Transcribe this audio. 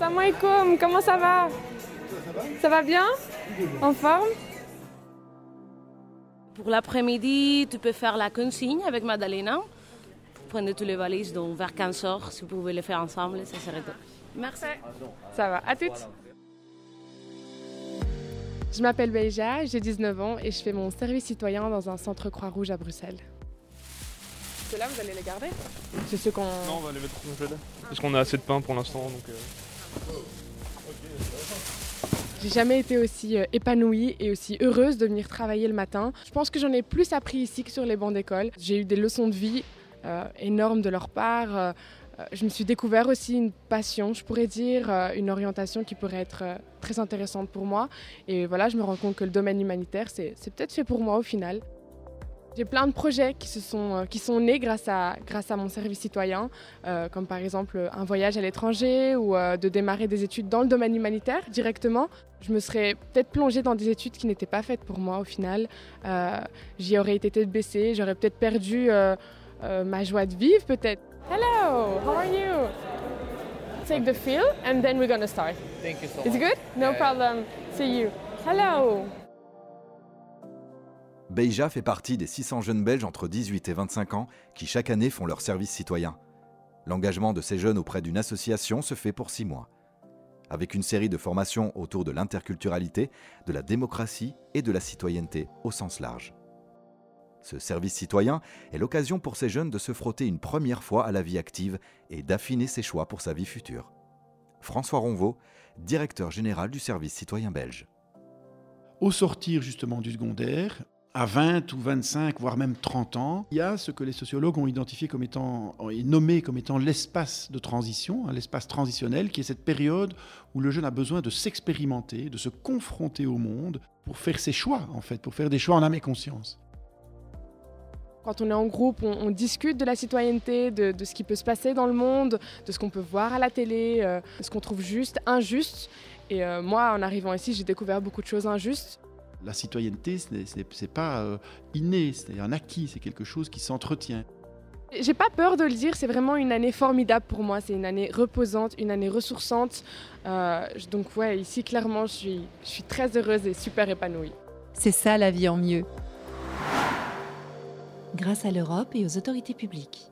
Salam alaikum, comment ça va? Ça va bien? En forme? Pour l'après-midi, tu peux faire la consigne avec Madalena. Prenez tous les valises, donc vers 15 heures, si vous pouvez les faire ensemble, ça serait top. Merci. Ça va, à toutes. Je m'appelle Beja, j'ai 19 ans et je fais mon service citoyen dans un centre Croix-Rouge à Bruxelles. Ceux-là, vous allez les garder? C'est ceux qu'on. Non, on va les mettre au congèle. Parce qu'on a assez de pain pour l'instant. Donc, euh. J'ai jamais été aussi euh, épanouie et aussi heureuse de venir travailler le matin. Je pense que j'en ai plus appris ici que sur les bancs d'école. J'ai eu des leçons de vie euh, énormes de leur part. Euh, je me suis découvert aussi une passion, je pourrais dire, une orientation qui pourrait être très intéressante pour moi. Et voilà, je me rends compte que le domaine humanitaire, c'est peut-être fait pour moi au final. J'ai plein de projets qui, se sont, euh, qui sont nés grâce à, grâce à mon service citoyen, euh, comme par exemple un voyage à l'étranger ou euh, de démarrer des études dans le domaine humanitaire directement. Je me serais peut-être plongée dans des études qui n'étaient pas faites pour moi au final. Euh, J'y aurais été tête baissée, j'aurais peut-être perdu euh, euh, ma joie de vivre peut-être. Hello, how are you? Take the field and then we're gonna start. Thank you so It's good? No problem. See you. Hello. Beija fait partie des 600 jeunes Belges entre 18 et 25 ans qui chaque année font leur service citoyen. L'engagement de ces jeunes auprès d'une association se fait pour six mois. Avec une série de formations autour de l'interculturalité, de la démocratie et de la citoyenneté au sens large. Ce service citoyen est l'occasion pour ces jeunes de se frotter une première fois à la vie active et d'affiner ses choix pour sa vie future. François Ronvaux, directeur général du service citoyen belge. Au sortir justement du secondaire, à 20 ou 25, voire même 30 ans, il y a ce que les sociologues ont identifié comme étant, et nommé comme étant l'espace de transition, hein, l'espace transitionnel, qui est cette période où le jeune a besoin de s'expérimenter, de se confronter au monde pour faire ses choix, en fait, pour faire des choix en âme et conscience. Quand on est en groupe, on, discute de la citoyenneté, de, ce qui peut se passer dans le monde, de ce qu'on peut voir à la télé, euh, de ce qu'on trouve juste, injuste. Et euh, moi, en arrivant ici, j'ai découvert beaucoup de choses injustes. La citoyenneté, ce n'est- pas euh, inné, c'est un acquis, c'est quelque chose qui s'entretient. J'ai pas peur de le dire, c'est vraiment une année formidable pour moi. C'est une année reposante, une année ressourçante. Euh, je- donc ouais, ici clairement, je suis, je suis très heureuse et super épanouie. C'est ça la vie en mieux. Grâce à l'Europe et aux autorités publiques.